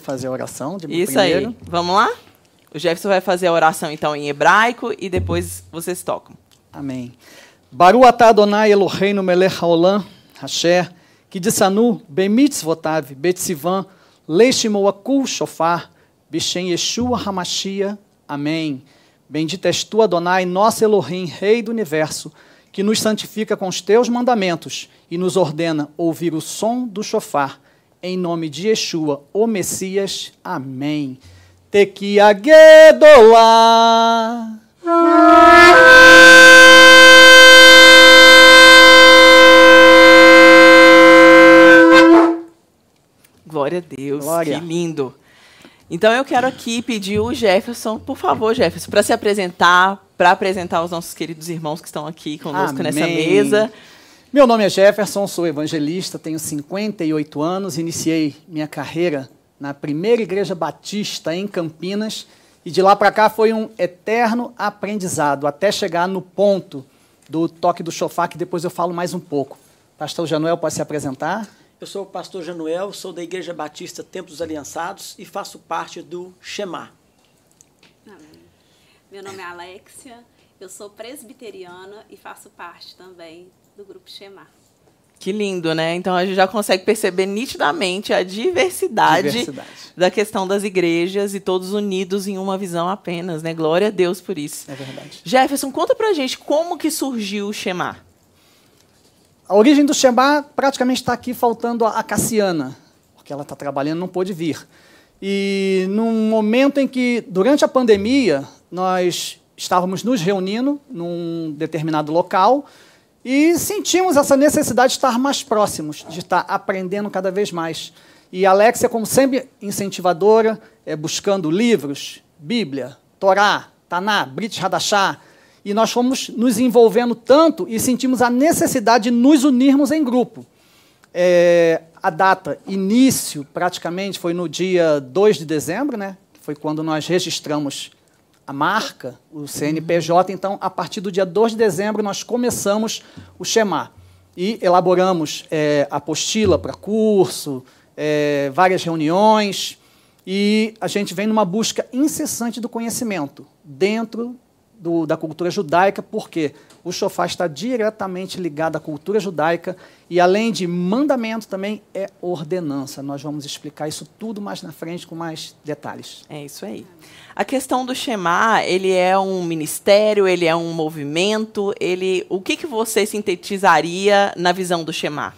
Fazer a oração de Isso primeiro. aí. Vamos lá? O Jefferson vai fazer a oração então em hebraico e depois vocês tocam. Amém. Baru atah Adonai Eloheinu melech haolam, Hasher, que dissanu, bemitzvotav, betsivan, leishimo akul shofar, bishem Yeshua Hamashia. Amém. Bendito és tu, Adonai, nosso Elohim, Rei do Universo, que nos santifica com os teus mandamentos e nos ordena ouvir o som do shofar. Em nome de Yeshua, o Messias. Amém. Tequiagedolah. Glória a Deus, Glória. que lindo. Então eu quero aqui pedir o Jefferson, por favor, Jefferson, para se apresentar, para apresentar os nossos queridos irmãos que estão aqui conosco nessa Amém. mesa. Meu nome é Jefferson, sou evangelista, tenho 58 anos, iniciei minha carreira na primeira igreja batista em Campinas e de lá para cá foi um eterno aprendizado até chegar no ponto do toque do chofar, que depois eu falo mais um pouco. Pastor Januel pode se apresentar? Eu sou o pastor Januel, sou da Igreja Batista Templos Aliançados e faço parte do Shema. Amém. Meu nome é Alexia, eu sou presbiteriana e faço parte também do grupo Shema. Que lindo, né? Então a gente já consegue perceber nitidamente a diversidade, Diversidade. da questão das igrejas e todos unidos em uma visão apenas, né? Glória a Deus por isso. É verdade. Jefferson, conta pra gente como que surgiu o Shema. A origem do Shema praticamente está aqui faltando a a Cassiana, porque ela está trabalhando não pôde vir. E num momento em que, durante a pandemia, nós estávamos nos reunindo num determinado local e sentimos essa necessidade de estar mais próximos, de estar aprendendo cada vez mais. E a Alexia, como sempre incentivadora, é, buscando livros, Bíblia, Torá, Taná, Brit Hadashah, e nós fomos nos envolvendo tanto e sentimos a necessidade de nos unirmos em grupo. É, a data, início, praticamente, foi no dia 2 de dezembro, né? foi quando nós registramos a marca, o CNPJ. Então, a partir do dia 2 de dezembro, nós começamos o Shema. E elaboramos é, apostila para curso, é, várias reuniões, e a gente vem numa busca incessante do conhecimento dentro do- da cultura judaica, porque o shofar está diretamente ligado à cultura judaica e, além de mandamento, também é ordenança. Nós vamos explicar isso tudo mais na frente com mais detalhes. É isso aí. A questão do Shema, ele é um ministério, ele é um movimento, ele, o que que você sintetizaria na visão do Shema?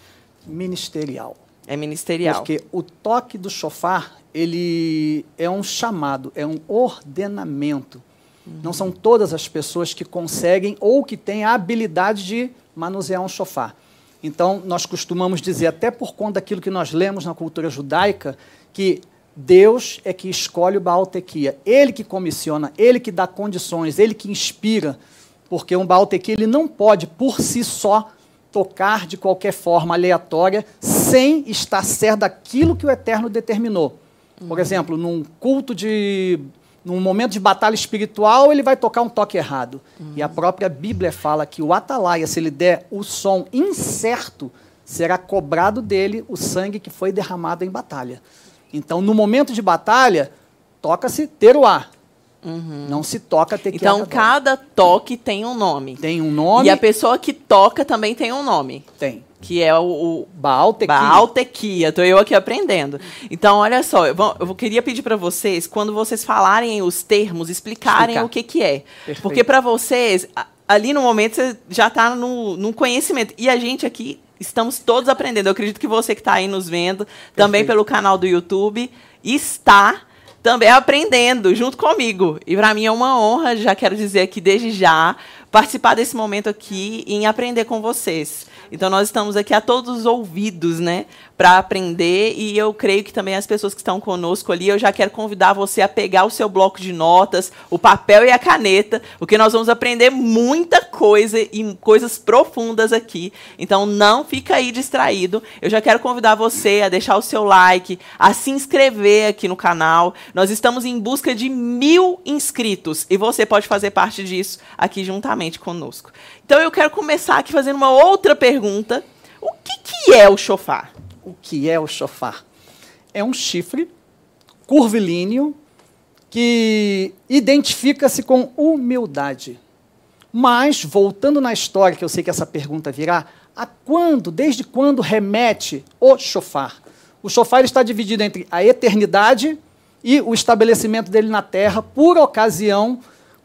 Ministerial. É ministerial. Porque o toque do shofar, ele é um chamado, é um ordenamento. Não são todas as pessoas que conseguem ou que têm a habilidade de manusear um shofar. Então, nós costumamos dizer, até por conta daquilo que nós lemos na cultura judaica, que Deus é que escolhe o Baal Tequia. Ele que comissiona, ele que dá condições, ele que inspira. Porque um Baal Tequia, ele não pode, por si só, tocar de qualquer forma aleatória, sem estar certo daquilo que o Eterno determinou. Por exemplo, num culto de. Num momento de batalha espiritual, ele vai tocar um toque errado. E a própria Bíblia fala que o atalaia, se ele der o som incerto, será cobrado dele o sangue que foi derramado em batalha. Então, no momento de batalha, toca-se teruá. Não se toca tequila. Então, cada toque tem um nome. Tem um nome. E a pessoa que toca também tem um nome, Tem. Que é o, o Baal tequila. Baaltequia. Estou eu aqui aprendendo. Então, olha só, eu, vou- eu queria pedir para vocês, quando vocês falarem os termos, explicarem Explicar. o que, que é. Perfeito. Porque para vocês, ali no momento, você já está no, no conhecimento. E a gente aqui estamos todos aprendendo. Eu acredito que você que está aí nos vendo, também Perfeito. pelo canal do YouTube, está também aprendendo junto comigo. E para mim é uma honra, já quero dizer aqui desde já, participar desse momento aqui e em aprender com vocês. Então nós estamos aqui a todos os ouvidos, né, para aprender e eu creio que também as pessoas que estão conosco ali, eu já quero convidar você a pegar o seu bloco de notas, o papel e a caneta, porque nós vamos aprender muita coisa e coisas profundas aqui. Então não fica aí distraído. Eu já quero convidar você a deixar o seu like, a se inscrever aqui no canal. Nós estamos em busca de mil inscritos e você pode fazer parte disso aqui juntamente conosco. Então eu quero começar aqui fazendo uma outra pergunta. O que, que é o chofar? O que é o chofar? É um chifre curvilíneo, que identifica-se com humildade. Mas, voltando na história, que eu sei que essa pergunta virá, a quando, desde quando remete o chofar? O chofar está dividido entre a eternidade e o estabelecimento dele na terra, por ocasião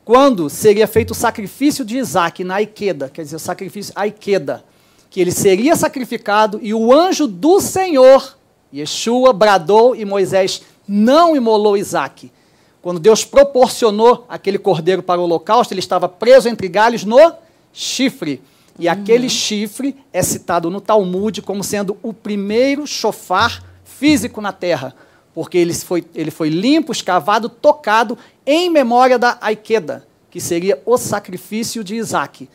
quando seria feito o sacrifício de Isaac na Aiqueda, quer dizer, o sacrifício Aiqueda, que ele seria sacrificado e o anjo do Senhor, Yeshua, bradou e Moisés não imolou Isaac. Quando Deus proporcionou aquele cordeiro para o holocausto, ele estava preso entre galhos no chifre. E uhum. aquele chifre é citado no Talmud como sendo o primeiro chofar físico na terra, porque ele foi, ele foi limpo, escavado, tocado em memória da Aikeda, que seria o sacrifício de Isaac.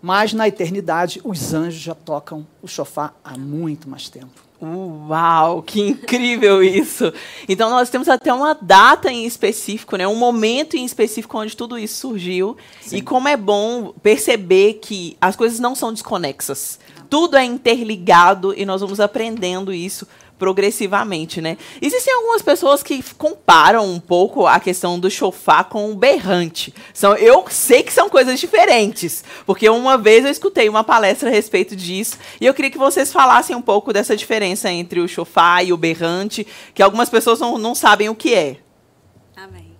Mas na eternidade, os anjos já tocam o chofar há muito mais tempo. Uau, que incrível isso! Então nós temos até uma data em específico, né? um momento em específico onde tudo isso surgiu. Sim. E como é bom perceber que as coisas não são desconexas. Tudo é interligado e nós vamos aprendendo isso progressivamente, né? Existem algumas pessoas que comparam um pouco a questão do chofar com o berrante. São, eu sei que são coisas diferentes, porque uma vez eu escutei uma palestra a respeito disso e eu queria que vocês falassem um pouco dessa diferença entre o chofar e o berrante, que algumas pessoas não, não sabem o que é. Amém.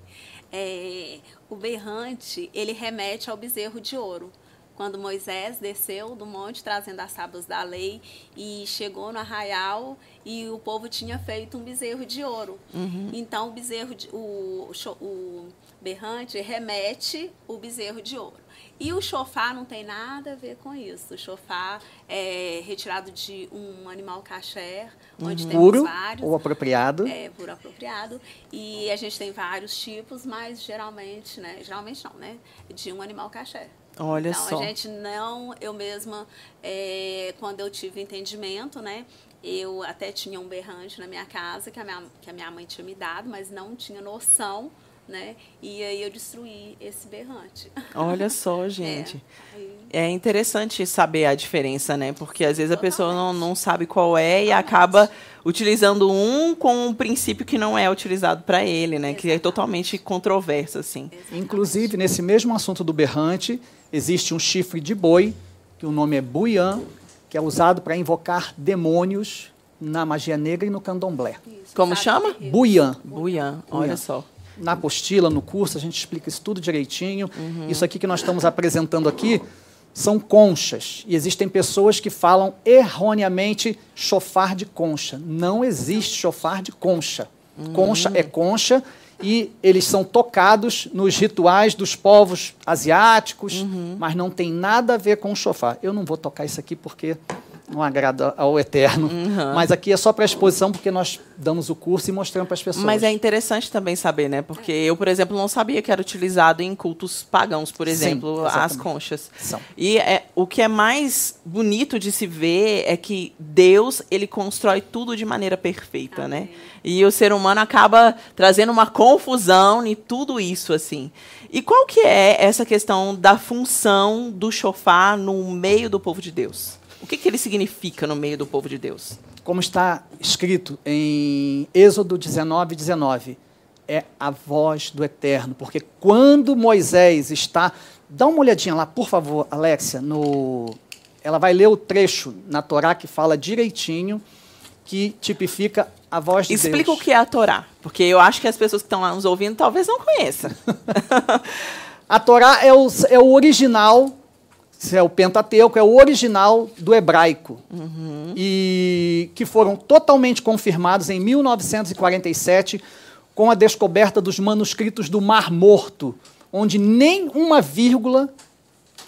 É, o berrante, ele remete ao bezerro de ouro quando Moisés desceu do monte trazendo as tábuas da lei e chegou no arraial e o povo tinha feito um bezerro de ouro. Uhum. Então o bezerro de, o, o berrante remete o bezerro de ouro. E o chofar não tem nada a ver com isso. O chofar é retirado de um animal caché, onde uhum. puro vários. ou apropriado. É, puro apropriado. E a gente tem vários tipos, mas geralmente, né? Geralmente não, né? De um animal caché. Olha então, só. a gente não, eu mesma, é, quando eu tive entendimento, né? Eu até tinha um berrante na minha casa que a minha, que a minha mãe tinha me dado, mas não tinha noção, né? E aí eu destruí esse berrante. Olha só, gente. É, é interessante saber a diferença, né? Porque às vezes a pessoa não, não sabe qual é e acaba utilizando um com um princípio que não é utilizado para ele, né? Exatamente. Que é totalmente controverso, assim. Exatamente. Inclusive, nesse mesmo assunto do berrante, existe um chifre de boi, que o nome é buian, que é usado para invocar demônios na magia negra e no candomblé. Isso, Como chama? Buian. Buian, olha só. Na apostila, no curso, a gente explica isso tudo direitinho. Uhum. Isso aqui que nós estamos apresentando aqui são conchas. E existem pessoas que falam erroneamente chofar de concha. Não existe chofar de concha. Uhum. Concha é concha e eles são tocados nos rituais dos povos asiáticos, uhum. mas não tem nada a ver com o chofar. Eu não vou tocar isso aqui porque não agrada ao eterno. Uhum. Mas aqui é só para exposição, porque nós damos o curso e mostramos para as pessoas. Mas é interessante também saber, né? Porque eu, por exemplo, não sabia que era utilizado em cultos pagãos, por exemplo, Sim, as conchas. São. E é, o que é mais bonito de se ver é que Deus ele constrói tudo de maneira perfeita, né? Amém. né? E o ser humano acaba trazendo uma confusão em tudo isso, assim. E qual que é essa questão da função do chofar no meio do povo de Deus? O que, que ele significa no meio do povo de Deus? Como está escrito em Êxodo 19, 19, é a voz do Eterno. Porque quando Moisés está. Dá uma olhadinha lá, por favor, Alexia, no. Ela vai ler o trecho na Torá que fala direitinho, que tipifica a voz de Explica Deus. o que é a Torá, porque eu acho que as pessoas que estão lá nos ouvindo talvez não conheçam. a Torá é o, é o original é o Pentateuco, é o original do hebraico. Uhum. E que foram totalmente confirmados em 1947 com a descoberta dos manuscritos do Mar Morto, onde nem uma vírgula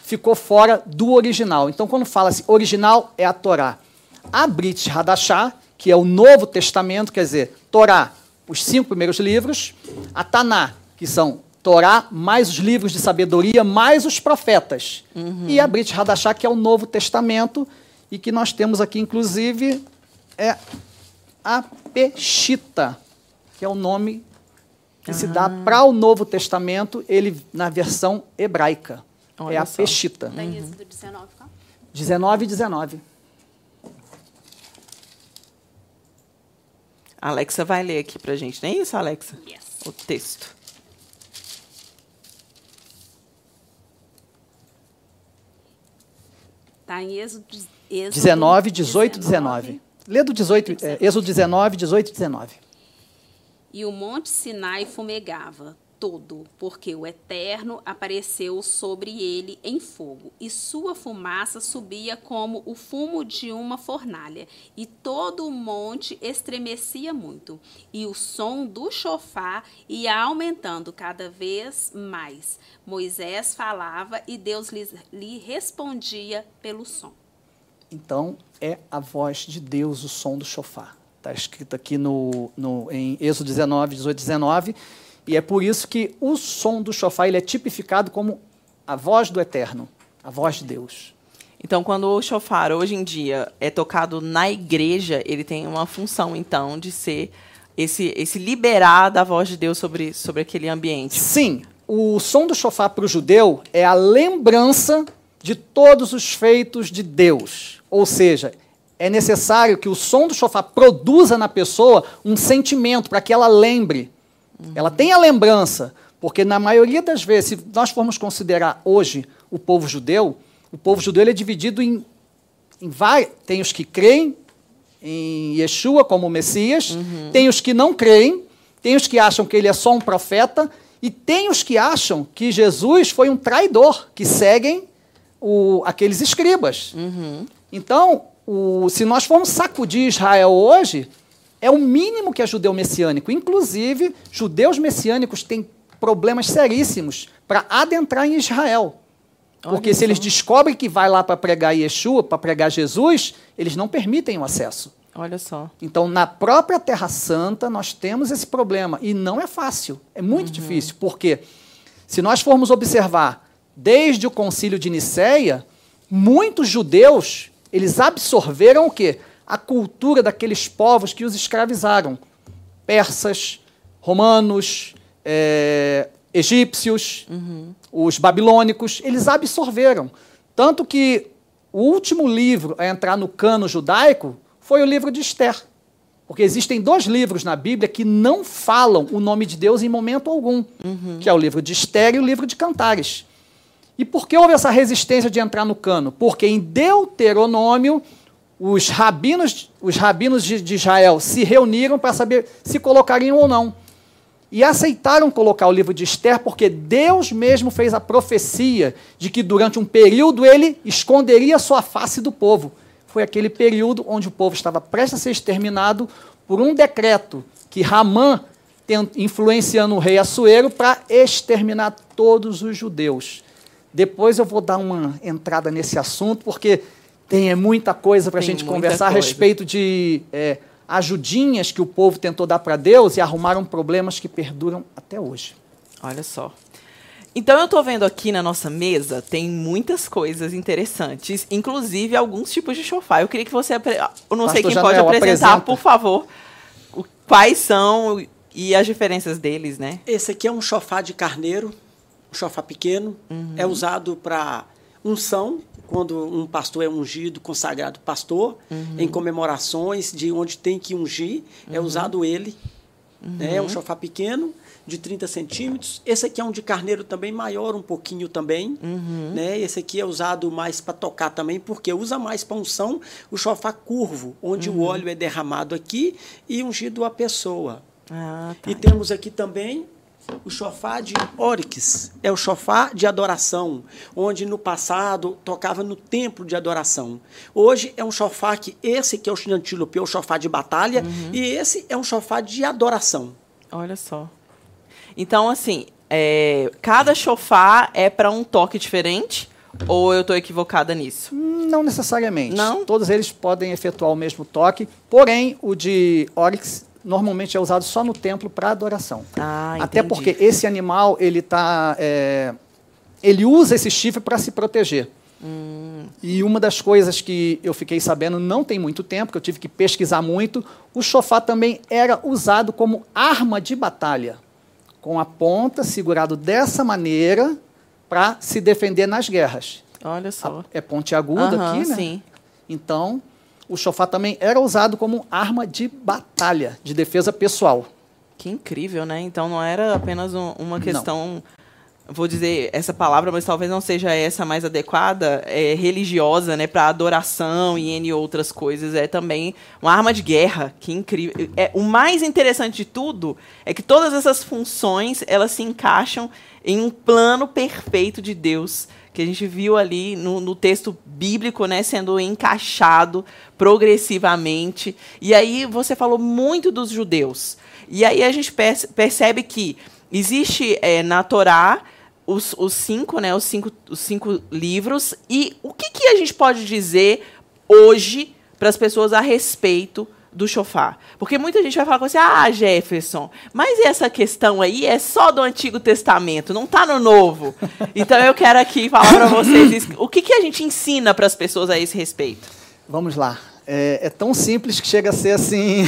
ficou fora do original. Então, quando fala-se original, é a Torá. A Brit Hadashah, que é o Novo Testamento, quer dizer, Torá, os cinco primeiros livros, a Taná, que são Torá, mais os livros de sabedoria, mais os profetas. Uhum. E a Brit Hadashah, que é o Novo Testamento, e que nós temos aqui, inclusive, é a Peshita, que é o nome que se dá ah. para o Novo Testamento, ele na versão hebraica. Olha é a só. Peshita. Tem isso do 19, 19 e 19. A Alexa vai ler aqui pra gente, não é isso, Alexa? Yes. O texto. Está em Êxodo, Êxodo 19, 18, 19. Lê do 18, é, Êxodo 19, 18 e 19. E o monte Sinai fumegava todo, porque o Eterno apareceu sobre ele em fogo, e sua fumaça subia como o fumo de uma fornalha, e todo o monte estremecia muito, e o som do chofar ia aumentando cada vez mais. Moisés falava e Deus lhe, lhe respondia pelo som. Então, é a voz de Deus, o som do chofar. Está escrito aqui no, no, em Êxodo 19, 18, 19. E é por isso que o som do chofar ele é tipificado como a voz do Eterno, a voz de Deus. Então, quando o chofar hoje em dia é tocado na igreja, ele tem uma função, então, de ser esse, esse liberar da voz de Deus sobre, sobre aquele ambiente. Sim, o som do chofar para o judeu é a lembrança de todos os feitos de Deus. Ou seja, é necessário que o som do chofar produza na pessoa um sentimento para que ela lembre. Ela tenha lembrança, porque na maioria das vezes, se nós formos considerar hoje o povo judeu, o povo judeu é dividido em, em vários. Tem os que creem em Yeshua como Messias, tem os que não creem, tem os que acham que ele é só um profeta, e tem os que acham que Jesus foi um traidor, que seguem o, aqueles escribas. Então, o, se nós formos sacudir Israel hoje, é o mínimo que é judeu messiânico. Inclusive, judeus messiânicos têm problemas seríssimos para adentrar em Israel. Porque se eles descobrem que vai lá para pregar Yeshua, para pregar Jesus, eles não permitem o acesso. Olha só. Então, na própria Terra Santa, nós temos esse problema. E não é fácil, é muito difícil. Porque, se nós formos observar, desde o concílio de Nicéia, muitos judeus, eles absorveram o quê? A cultura daqueles povos que os escravizaram. Persas, romanos, eh, egípcios, os babilônicos, eles absorveram. Tanto que o último livro a entrar no cano judaico foi o livro de Esther. Porque existem dois livros na Bíblia que não falam o nome de Deus em momento algum, que é o livro de Esther e o livro de Cantares. E por que houve essa resistência de entrar no cano? Porque em Deuteronômio, os rabinos, os rabinos de, de Israel se reuniram para saber se colocariam ou não. E aceitaram colocar o livro de Esther porque Deus mesmo fez a profecia de que durante um período ele esconderia sua face do povo. Foi aquele período onde o povo estava prestes a ser exterminado por um decreto que Ramã, influenciando o rei Assuero, para exterminar todos os judeus. Depois eu vou dar uma entrada nesse assunto, porque tem é muita coisa para a gente conversar a coisa. respeito de é, ajudinhas que o povo tentou dar para Deus e arrumaram problemas que perduram até hoje. Olha só. Então eu estou vendo aqui na nossa mesa tem muitas coisas interessantes, inclusive alguns tipos de chofar. Eu queria que você, apre- eu não sei Pastor quem pode apresentar, apresenta. por favor, quais são e as diferenças deles, né? Esse aqui é um chofá de carneiro, um chofá pequeno. É usado para unção, quando um pastor é ungido, consagrado pastor, em comemorações de onde tem que ungir, é usado ele. né? É um chofá pequeno, de 30 centímetros. Esse aqui é um de carneiro também, maior um pouquinho também. Né? Esse aqui é usado mais para tocar também, porque usa mais para unção o chofá curvo, onde o óleo é derramado aqui e ungido a pessoa. Ah, tá. E temos aqui também o chofá de Oryx. É o chofá de adoração, onde no passado tocava no templo de adoração. Hoje é um chofá que esse que é o antílope, é o chofá de batalha, Uhum. e esse é um chofá de adoração. Olha só. Então, assim, é, cada chofar é para um toque diferente? Ou eu estou equivocada nisso? Não necessariamente. Não? Todos eles podem efetuar o mesmo toque, porém o de Oryx normalmente é usado só no templo para adoração. Ah, Até porque esse animal ele tá, é, ele usa esse chifre para se proteger. Hum. E uma das coisas que eu fiquei sabendo não tem muito tempo, que eu tive que pesquisar muito, o chofá também era usado como arma de batalha, com a ponta segurado dessa maneira para se defender nas guerras. Olha só. A- é pontiagudo Aham, aqui, né? Sim. Então, o chofar também era usado como arma de batalha, de defesa pessoal. Que incrível, né? Então não era apenas um, uma questão, não. vou dizer essa palavra, mas talvez não seja essa mais adequada, é, religiosa, né? Para adoração e N outras coisas. É também uma arma de guerra. Que incrível. É, o mais interessante de tudo é que todas essas funções elas se encaixam em um plano perfeito de Deus que a gente viu ali no, no, texto bíblico, né, sendo encaixado progressivamente. E aí você falou muito dos judeus. E aí a gente percebe que existe é, na Torá os, os, cinco, né, os cinco, os cinco livros. E o que, que a gente pode dizer hoje para as pessoas a respeito do chofar. Porque muita gente vai falar com você, ah, Jefferson, mas essa questão aí é só do Antigo Testamento, não está no Novo. Então eu quero aqui falar para vocês o que, que a gente ensina para as pessoas a esse respeito. Vamos lá. É, é tão simples que chega a ser assim.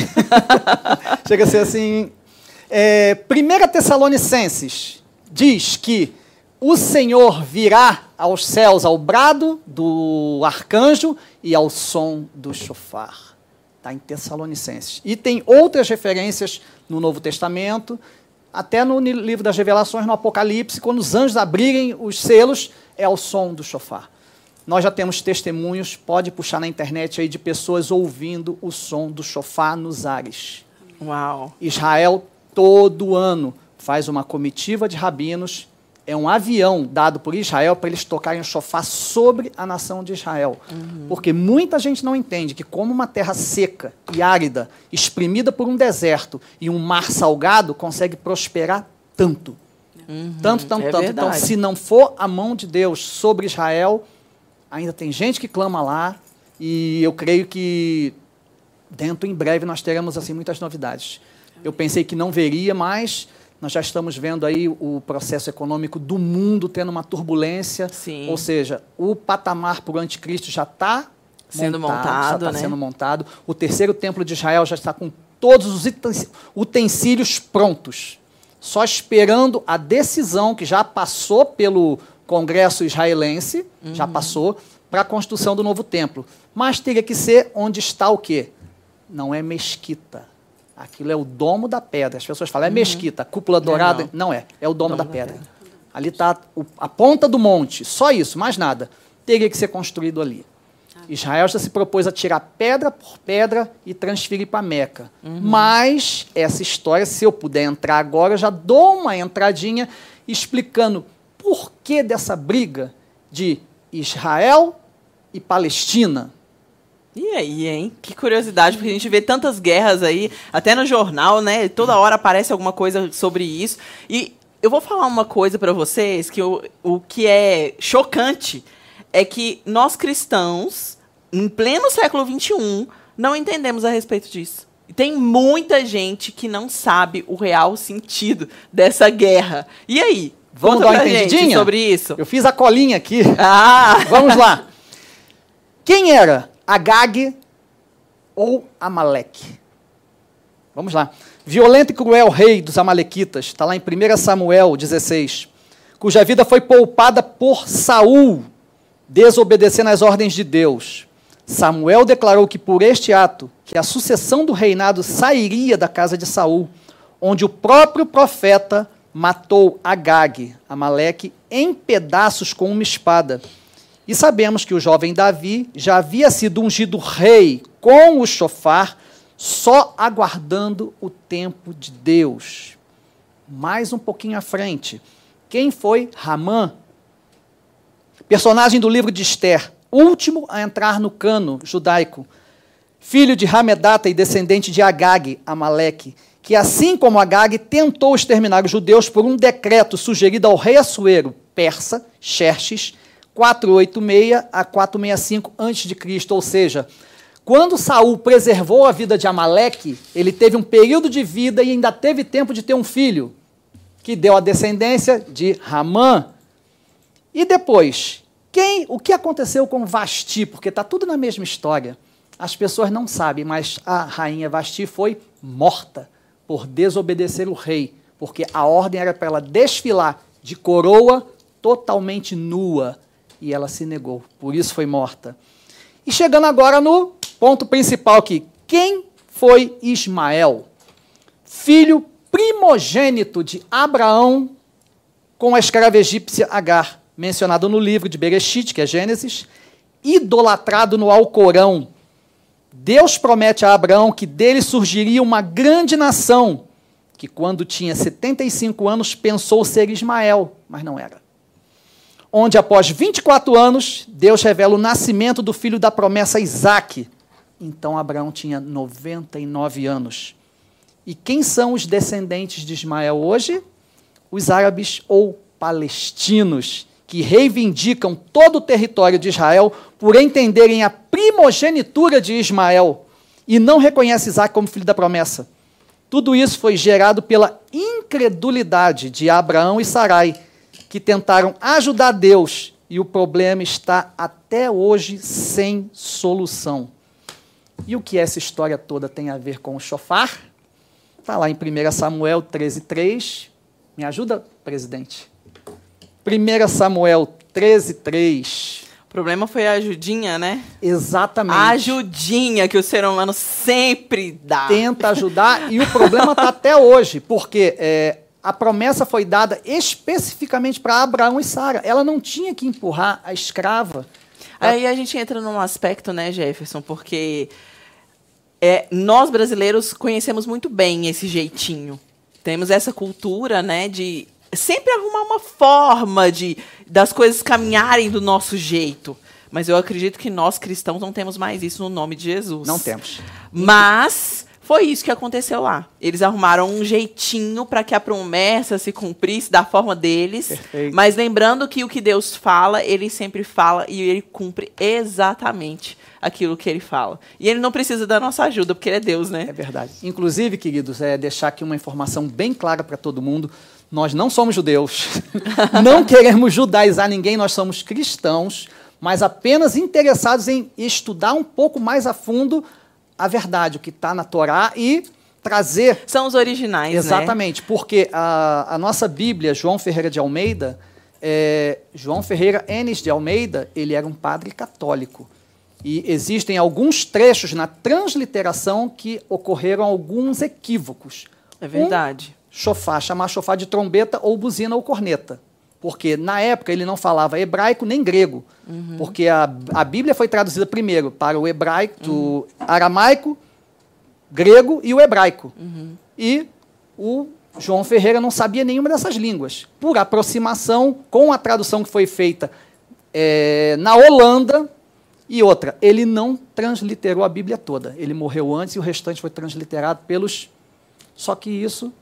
chega a ser assim. É, 1 Tessalonicenses diz que o Senhor virá aos céus ao brado do arcanjo e ao som do chofar. Está em Tessalonicenses. E tem outras referências no Novo Testamento, até no livro das Revelações, no Apocalipse, quando os anjos abrirem os selos, é o som do chofar. Nós já temos testemunhos, pode puxar na internet aí, de pessoas ouvindo o som do chofar nos ares. Uau! Israel, todo ano, faz uma comitiva de rabinos é um avião dado por Israel para eles tocarem o chofar sobre a nação de Israel. Uhum. Porque muita gente não entende que, como uma terra seca e árida, exprimida por um deserto e um mar salgado, consegue prosperar tanto. Uhum. Tanto, tanto, é tanto. Então, verdade. Então, se não for a mão de Deus sobre Israel, ainda tem gente que clama lá, e eu creio que dentro, em breve, nós teremos assim muitas novidades. Eu pensei que não veria, mas nós já estamos vendo aí o processo econômico do mundo tendo uma turbulência. Sim. Ou seja, o patamar para o anticristo já está sendo montado, montado já está né? sendo montado. O terceiro templo de Israel já está com todos os utensílios prontos, só esperando a decisão que já passou pelo Congresso israelense, uhum. já passou para a construção do novo templo. Mas teria que ser onde está o quê? Não é mesquita Aquilo é o domo da pedra. As pessoas falam, é mesquita, cúpula dourada. Não, não é, é o domo, domo da, pedra. da, pedra. Ali está a ponta do monte, só isso, mais nada. Teria que ser construído ali. Ah. Israel já se propôs a tirar pedra por pedra e transferir para Meca. Uhum. Mas essa história, se eu puder entrar agora, eu já dou uma entradinha explicando por que dessa briga de Israel e Palestina. E aí, hein? Que curiosidade, porque a gente vê tantas guerras aí, até no jornal, né? Toda hora aparece alguma coisa sobre isso. E eu vou falar uma coisa para vocês que o, o que é chocante é que nós cristãos, em pleno século XXI, não entendemos a respeito disso. E tem muita gente que não sabe o real sentido dessa guerra. E aí? Vamos dar uma entendidinha? sobre isso? Eu fiz a colinha aqui. Ah! Vamos lá. Quem era Agag ou Amaleque. Vamos lá. Violento e cruel rei dos Amalequitas, está lá em 1 Samuel 16, cuja vida foi poupada por Saul, desobedecendo às ordens de Deus. Samuel declarou que por este ato, que a sucessão do reinado sairia da casa de Saul, onde o próprio profeta matou Agag, Amaleque, em pedaços com uma espada e sabemos que o jovem Davi já havia sido ungido rei com o chofar, só aguardando o tempo de Deus. Mais um pouquinho à frente. Quem foi Ramã? Personagem do livro de Esther, último a entrar no cano judaico. Filho de Ramedata e descendente de Agag, Amaleque, que assim como Agag tentou exterminar os judeus por um decreto sugerido ao rei Assuero, persa, Xerxes, 486 a 465 a.C., ou seja, quando Saul preservou a vida de Amaleque, ele teve um período de vida e ainda teve tempo de ter um filho, que deu a descendência de Ramã. E depois, quem, o que aconteceu com Vasti? Porque está tudo na mesma história. As pessoas não sabem, mas a rainha Vasti foi morta por desobedecer o rei, porque a ordem era para ela desfilar de coroa totalmente nua e ela se negou, por isso foi morta. E chegando agora no ponto principal aqui. Quem foi Ismael? Filho primogênito de Abraão com a escrava egípcia Agar, mencionado no livro de Bereshit, que é Gênesis, idolatrado no Alcorão. Deus promete a Abraão que dele surgiria uma grande nação, que quando tinha 75 anos pensou ser Ismael, mas não era. Onde após 24 anos, Deus revela o nascimento do filho da promessa Isaque. Então Abraão tinha 99 anos. E quem são os descendentes de Ismael hoje? Os árabes ou palestinos, que reivindicam todo o território de Israel por entenderem a primogenitura de Ismael e não reconhecem Isaac como filho da promessa. Tudo isso foi gerado pela incredulidade de Abraão e Sarai, que tentaram ajudar Deus e o problema está até hoje sem solução. E o que essa história toda tem a ver com o chofar? Está lá em 1 Samuel 13,3. Me ajuda, presidente? 1 Samuel 13,3. O problema foi a ajudinha, né? Exatamente. A ajudinha que o ser humano sempre dá. Tenta ajudar, e o problema está até hoje, porque é, a promessa foi dada especificamente para Abraão e Sara. Ela não tinha que empurrar a escrava. Aí a gente entra num aspecto, né, Jefferson, porque é, nós brasileiros conhecemos muito bem esse jeitinho. Temos essa cultura, né, de sempre arrumar uma forma de das coisas caminharem do nosso jeito. Mas eu acredito que nós cristãos não temos mais isso no nome de Jesus. Não temos. Mas foi isso que aconteceu lá. Eles arrumaram um jeitinho para que a promessa se cumprisse da forma deles. Perfeito. Mas lembrando que o que Deus fala, ele sempre fala e ele cumpre exatamente aquilo que ele fala. E ele não precisa da nossa ajuda, porque ele é Deus, né? É verdade. Inclusive, queridos, é deixar aqui uma informação bem clara para todo mundo. Nós não somos judeus, não queremos judaizar ninguém, nós somos cristãos, mas apenas interessados em estudar um pouco mais a fundo a verdade, o que está na Torá e trazer. São os originais, né? Exatamente, porque a, a nossa Bíblia, João Ferreira de Almeida, é, João Ferreira Enes de Almeida, ele era um padre católico. E existem alguns trechos na transliteração que ocorreram alguns equívocos. É verdade. Um chofar, chamar chofar de trombeta ou buzina ou corneta. Porque na época ele não falava hebraico nem grego. Porque a, a Bíblia foi traduzida primeiro para o hebraico, do aramaico, grego e o hebraico. E o João Ferreira não sabia nenhuma dessas línguas. Por aproximação com a tradução que foi feita eh, na Holanda, e outra, ele não transliterou a Bíblia toda. Ele morreu antes e o restante foi transliterado pelos. Só que isso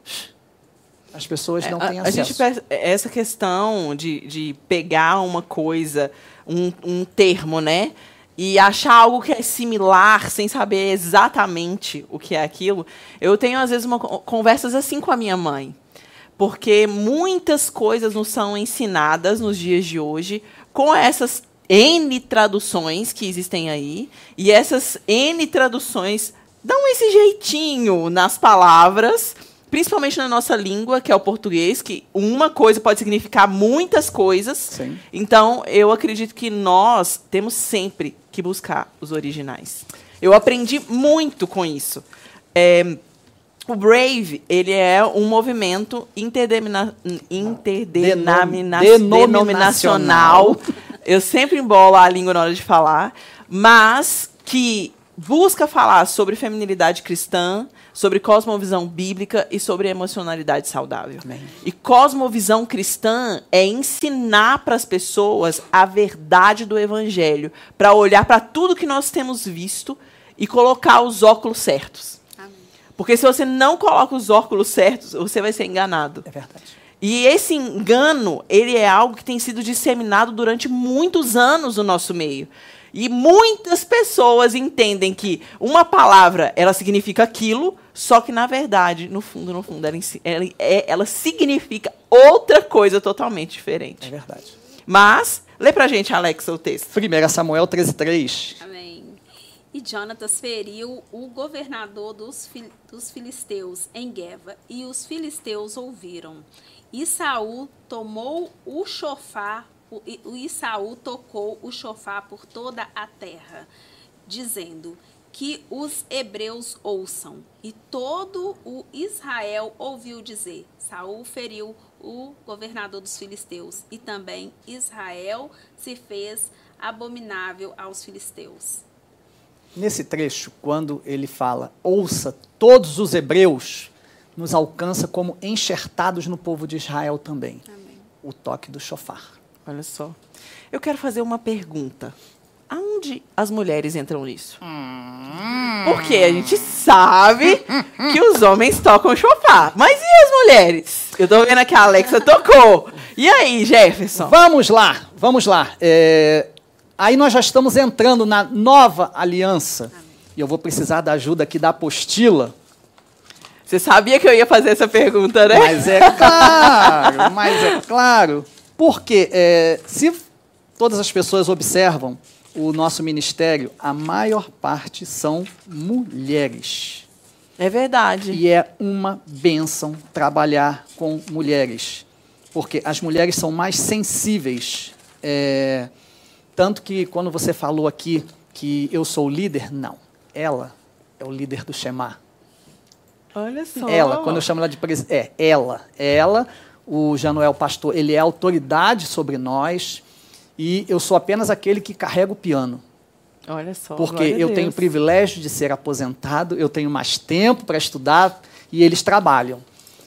as pessoas não É, têm a, a acesso. gente perce- essa questão de, de pegar uma coisa, um, um termo, né? E achar algo que é similar sem saber exatamente o que é aquilo. Eu tenho, às vezes, uma, co- conversas assim com a minha mãe. Porque muitas coisas nos são ensinadas nos dias de hoje com essas N traduções que existem aí. E essas N traduções dão esse jeitinho nas palavras, principalmente na nossa língua, que é o português, que uma coisa pode significar muitas coisas. Sim. Então, eu acredito que nós temos sempre que buscar os originais. Eu aprendi muito com isso. É, o Brave, ele é um movimento interdemina, interdenominacional. Denominacional. Eu sempre embolo a língua na hora de falar, mas que busca falar sobre feminilidade cristã, sobre cosmovisão bíblica e sobre emocionalidade saudável. Amém. E cosmovisão cristã é ensinar para as pessoas a verdade do evangelho, para olhar para tudo que nós temos visto e colocar os óculos certos. Amém. Porque se você não coloca os óculos certos, você vai ser enganado. É verdade. E esse engano, ele é algo que tem sido disseminado durante muitos anos no nosso meio. E muitas pessoas entendem que uma palavra, ela significa aquilo, só que na verdade, no fundo, no fundo, ela, ela, é- ela significa outra coisa totalmente É diferente. verdade. Mas, lê pra gente, Alexa, o texto. 1 Samuel 13,3. Amém. E Jonatas feriu o governador dos, fil- dos filisteus em Gueva, e os filisteus ouviram. E Saul tomou o chofar, o, Saul tocou o chofar por toda a terra, dizendo: que os hebreus ouçam. E todo o Israel ouviu dizer: Saul feriu o governador dos filisteus, e também Israel se fez abominável aos filisteus. Nesse trecho, quando ele fala, ouça todos os hebreus, nos alcança como enxertados no povo de Israel também. Amém. O toque do chofar. Olha só. Eu quero fazer uma pergunta. Aonde as mulheres entram nisso? Porque a gente sabe que os homens tocam chofar. Mas e as mulheres? Eu tô vendo que a Alexa tocou. E aí, Jefferson? Vamos lá, vamos lá. É, aí nós já estamos entrando na nova aliança. E eu vou precisar da ajuda aqui da apostila. Você sabia que eu ia fazer essa pergunta, né? Mas é claro, mas é claro. Porque é, se todas as pessoas observam o nosso ministério, a maior parte são mulheres. É verdade. E é uma benção trabalhar com mulheres, porque as mulheres são mais sensíveis. É, tanto que quando você falou aqui que eu sou o líder, não. Ela é o líder do Shema. Olha só. Ela, quando eu chamo ela de presidente, é ela. Ela, o Januel Pastor, ele é autoridade sobre nós e eu sou apenas aquele que carrega o piano. Olha só. Porque eu tenho o Deus. privilégio de ser aposentado, eu tenho mais tempo para estudar e eles trabalham.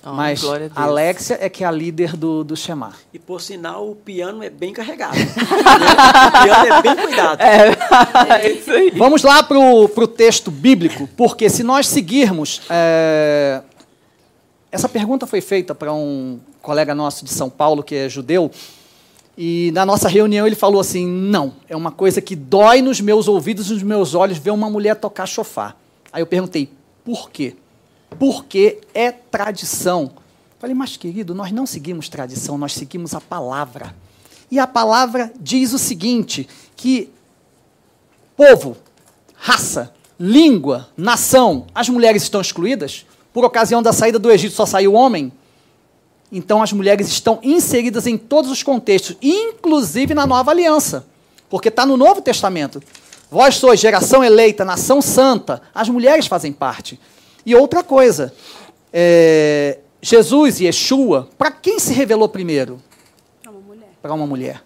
Oh, Mas a Deus. Alexia é que é a líder do, do Shema. E por sinal, o piano é bem carregado. o piano é bem cuidado. É isso aí. Vamos lá para o texto bíblico, porque se nós seguirmos. é, Essa pergunta foi feita para um colega nosso de São Paulo, que é judeu, e na nossa reunião ele falou assim: não, é uma coisa que dói nos meus ouvidos e nos meus olhos ver uma mulher tocar chofar. Aí eu perguntei: por quê? Porque é tradição. Falei, mas querido, nós não seguimos tradição, nós seguimos a palavra. E a palavra diz o seguinte: que povo, raça, língua, nação, as mulheres estão excluídas? Por ocasião da saída do Egito só saiu homem? Então as mulheres estão inseridas em todos os contextos, inclusive na nova aliança. Porque está no Novo Testamento. Vós sois geração eleita, nação santa. As mulheres fazem parte. E outra coisa, é, Jesus e Yeshua, para quem se revelou primeiro? Para uma mulher. Para uma mulher.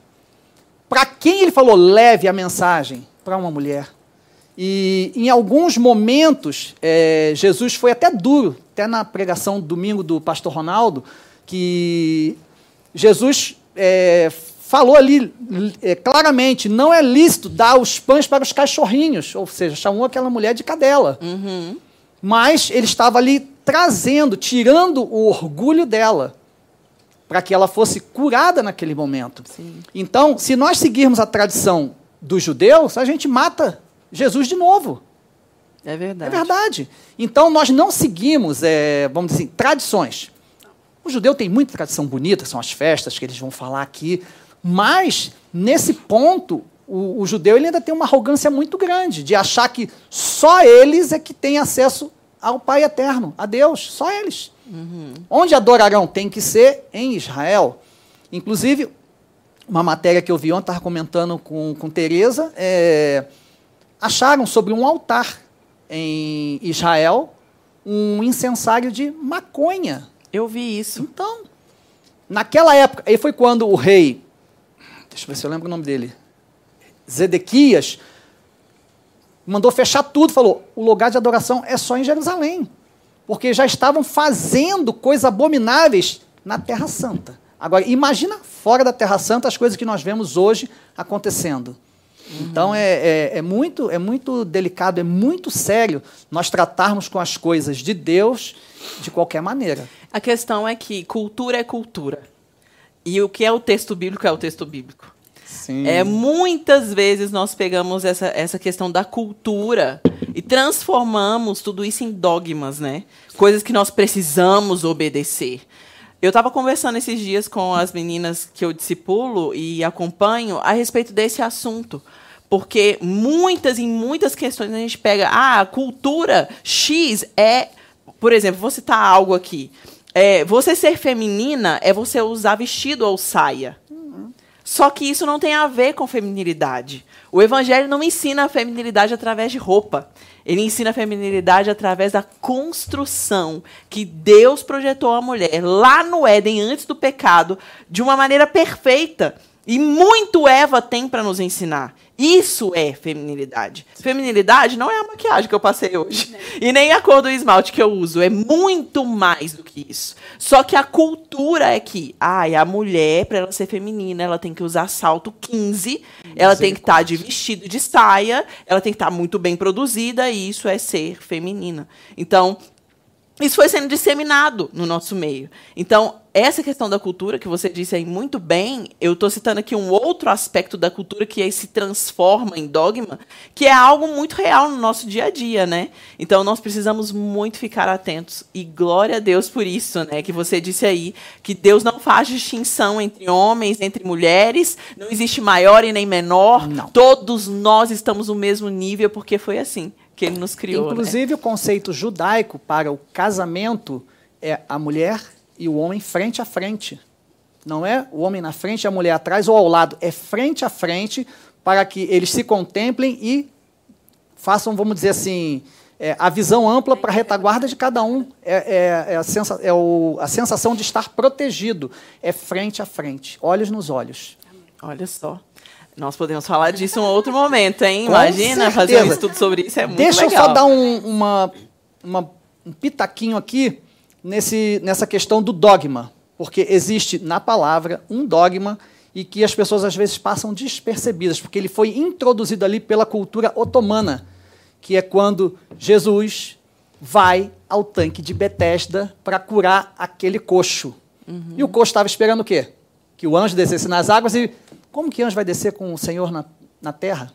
Para quem ele falou leve a mensagem? Para uma mulher. E em alguns momentos, é, Jesus foi até duro, até na pregação domingo do pastor Ronaldo, que Jesus é, falou ali é, claramente: não é lícito dar os pães para os cachorrinhos, ou seja, chamou aquela mulher de cadela. Mas ele estava ali trazendo, tirando o orgulho dela, para que ela fosse curada naquele momento. Sim. Então, se nós seguirmos a tradição dos judeus, a gente mata Jesus de novo. É verdade. É verdade. Então, nós não seguimos, é, vamos dizer assim, tradições. O judeu tem muita tradição bonita, são as festas que eles vão falar aqui, mas, nesse ponto, o, o judeu ele ainda tem uma arrogância muito grande, de achar que só eles é que têm acesso ao Pai Eterno, a Deus, só eles. Onde adorarão tem que ser em Israel. Inclusive, uma matéria que eu vi ontem, estava comentando com, com Tereza, é, acharam sobre um altar em Israel um incensário de maconha. Eu vi isso. Então, naquela época, aí foi quando o rei, deixa eu ver se eu lembro o nome dele, Zedequias, mandou fechar tudo, falou: o lugar de adoração é só em Jerusalém, porque já estavam fazendo coisas abomináveis na Terra Santa. Agora, imagina fora da Terra Santa as coisas que nós vemos hoje acontecendo. Então é, é, é muito, é muito delicado, é muito sério nós tratarmos com as coisas de Deus de qualquer maneira. A questão é que cultura é cultura. E o que é o texto bíblico é o texto bíblico. Sim. É, muitas vezes nós pegamos essa, essa questão da cultura e transformamos tudo isso em dogmas, né? Coisas que nós precisamos obedecer. Eu estava conversando esses dias com as meninas que eu discipulo e acompanho a respeito desse assunto. Porque muitas e muitas questões a gente pega, ah, a cultura X é, por exemplo, vou citar algo aqui. É, você ser feminina é você usar vestido ou saia. Só que isso não tem a ver com feminilidade. O evangelho não ensina a feminilidade através de roupa. Ele ensina a feminilidade através da construção que Deus projetou a mulher lá no Éden, antes do pecado, de uma maneira perfeita. E muito Eva tem para nos ensinar. Isso é feminilidade. Feminilidade não é a maquiagem que eu passei hoje. E nem a cor do esmalte que eu uso. É muito mais do que isso. Só que a cultura é que, ai, a mulher, para ela ser feminina, ela tem que usar salto 15, ela tem que estar tá de vestido de saia, ela tem que estar tá muito bem produzida, e isso é ser feminina. Então, isso foi sendo disseminado no nosso meio. Então, essa questão da cultura, que você disse aí muito bem, eu estou citando aqui um outro aspecto da cultura que aí se transforma em dogma, que é algo muito real no nosso dia a dia, né? Então, nós precisamos muito ficar atentos. E glória a Deus por isso, né? Que você disse aí, que Deus não faz distinção entre homens, entre mulheres, não existe maior e nem menor. Não. Todos nós estamos no mesmo nível, porque foi assim que ele nos criou. Né? Inclusive, né? o conceito judaico para o casamento é a mulher e o homem frente a frente. Não é o homem na frente e a mulher atrás ou ao lado, é frente a frente para que eles se contemplem e façam, vamos dizer assim, é, a visão ampla para a retaguarda de cada um. É, é, é, a, sensa, é o, a sensação de estar protegido. É frente a frente, olhos nos olhos. Olha só. Nós podemos falar disso em um outro momento, hein? Imagina fazer um estudo sobre isso, é muito Deixa legal. Deixa eu só dar um, uma, uma, um pitaquinho aqui nesse, nessa questão do dogma. Porque existe na palavra um dogma e que as pessoas às vezes passam despercebidas, porque ele foi introduzido ali pela cultura otomana, que é quando Jesus vai ao tanque de Betesda para curar aquele coxo. Uhum. E o coxo estava esperando o quê? Que o anjo descesse nas águas e como que anjo vai descer com o Senhor na, na terra?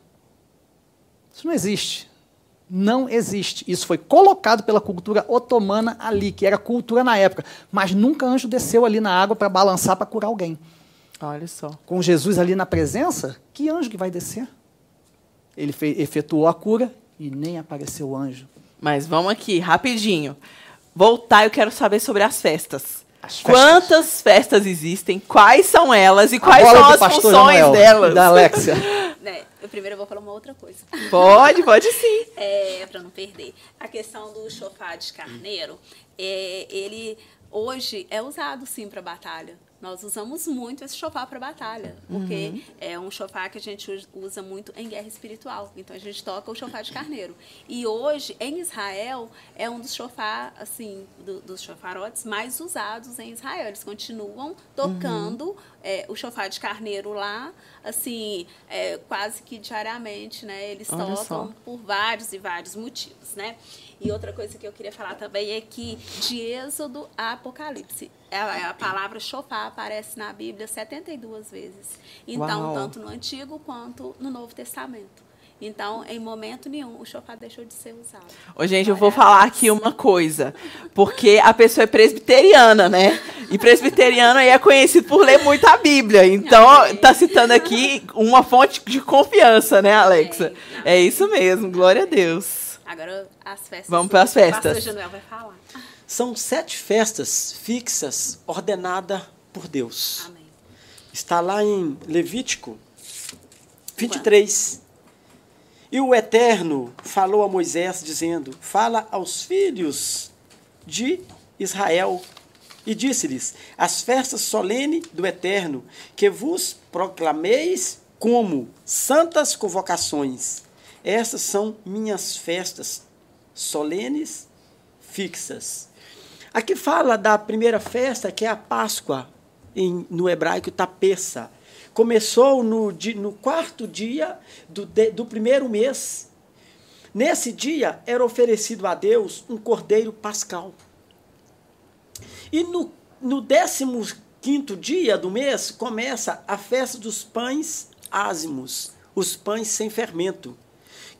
Isso não existe. Não existe. Isso foi colocado pela cultura otomana ali, que era cultura na época. Mas nunca anjo desceu ali na água para balançar para curar alguém. Olha só. Com Jesus ali na presença, que anjo que vai descer? Ele efetuou a cura e nem apareceu o anjo. Mas vamos aqui, rapidinho. Voltar, eu quero saber sobre as festas. Quantas festas existem? Quais são elas e quais são as funções delas? Da Alexia. É, eu primeiro vou falar uma outra coisa. Pode, pode sim. É, para não perder. A questão do chofar de carneiro, é, ele hoje é usado sim para batalha. Nós usamos muito esse chofar para batalha, porque uhum. é um chofar que a gente usa muito em guerra espiritual. Então a gente toca o chofar de carneiro. E hoje em Israel é um dos chofar assim do, dos chofarotes mais usados em Israel. Eles continuam tocando uhum. é, o chofar de carneiro lá, assim é, quase que diariamente, né? Eles Olha tocam só. por vários e vários motivos, né? E outra coisa que eu queria falar também é que de Êxodo a Apocalipse, a, é, a palavra chofar aparece na Bíblia 72 vezes. Então, Uau. tanto no Antigo quanto no Novo Testamento. Então, em momento nenhum, o chofar deixou de ser usado. Ô, gente, eu vou falar aqui uma coisa. Porque a pessoa é presbiteriana, né? E presbiteriano aí é conhecido por ler muito a Bíblia. Então, tá citando aqui uma fonte de confiança, né, Alexa? É, é isso mesmo, glória a Deus. Agora as festas. Vamos para as festas. O Januel vai falar. São sete festas fixas ordenadas por Deus. Amém. Está lá em Levítico 23. E o Eterno falou a Moisés, dizendo: Fala aos filhos de Israel e disse-lhes: As festas solenes do Eterno, que vos proclameis como santas convocações essas são minhas festas solenes fixas. Aqui fala da primeira festa, que é a Páscoa, em, no hebraico Tapeça. Começou no, no quarto dia do, do primeiro mês. Nesse dia era oferecido a Deus um cordeiro pascal. E no, no décimo quinto dia do mês começa a festa dos pães ázimos, os pães sem fermento